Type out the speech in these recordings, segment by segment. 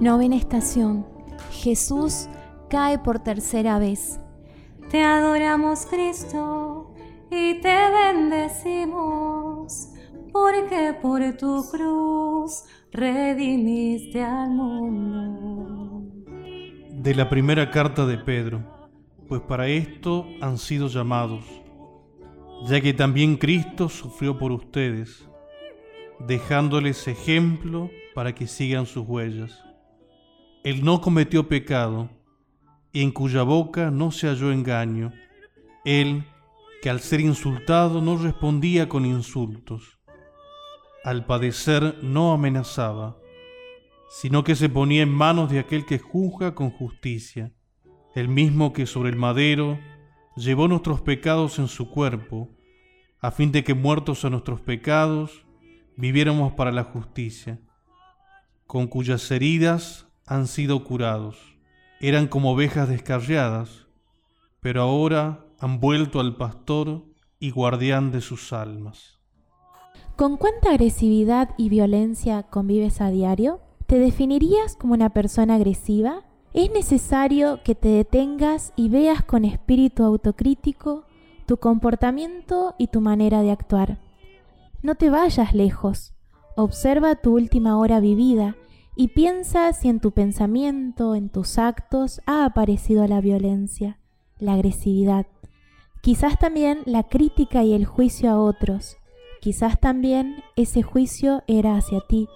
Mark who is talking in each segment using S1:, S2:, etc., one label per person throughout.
S1: Novena estación. Jesús cae por tercera vez.
S2: Te adoramos Cristo y te bendecimos, porque por tu cruz redimiste al mundo.
S3: De la primera carta de Pedro, pues para esto han sido llamados, ya que también Cristo sufrió por ustedes, dejándoles ejemplo para que sigan sus huellas él no cometió pecado, en cuya boca no se halló engaño. Él, que al ser insultado no respondía con insultos. Al padecer no amenazaba, sino que se ponía en manos de aquel que juzga con justicia, el mismo que sobre el madero llevó nuestros pecados en su cuerpo, a fin de que muertos a nuestros pecados, viviéramos para la justicia, con cuyas heridas han sido curados. Eran como ovejas descarriadas, pero ahora han vuelto al pastor y guardián de sus almas.
S1: ¿Con cuánta agresividad y violencia convives a diario? ¿Te definirías como una persona agresiva? Es necesario que te detengas y veas con espíritu autocrítico tu comportamiento y tu manera de actuar. No te vayas lejos. Observa tu última hora vivida y piensa si en tu pensamiento, en tus actos, ha aparecido la violencia, la agresividad, quizás también la crítica y el juicio a otros, quizás también ese juicio era hacia ti.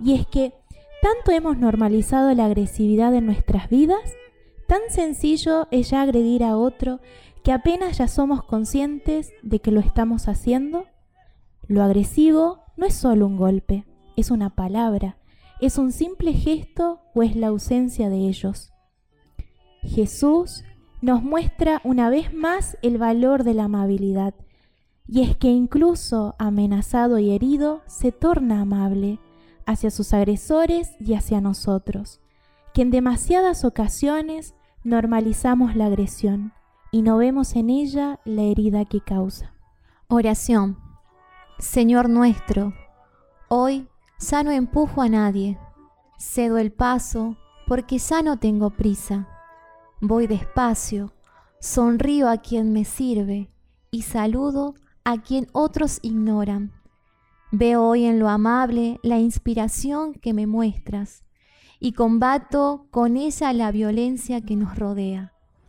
S1: Y es que tanto hemos normalizado la agresividad en nuestras vidas, tan sencillo es ya agredir a otro que apenas ya somos conscientes de que lo estamos haciendo. Lo agresivo no es solo un golpe, es una palabra, ¿Es un simple gesto o es la ausencia de ellos? Jesús nos muestra una vez más el valor de la amabilidad, y es que incluso amenazado y herido se torna amable hacia sus agresores y hacia nosotros, que en demasiadas ocasiones normalizamos la agresión y no vemos en ella la herida que causa.
S4: Oración. Señor nuestro, hoy ya no empujo a nadie, cedo el paso porque ya no tengo prisa. Voy despacio, sonrío a quien me sirve y saludo a quien otros ignoran. Veo hoy en lo amable la inspiración que me muestras y combato con ella la violencia que nos rodea.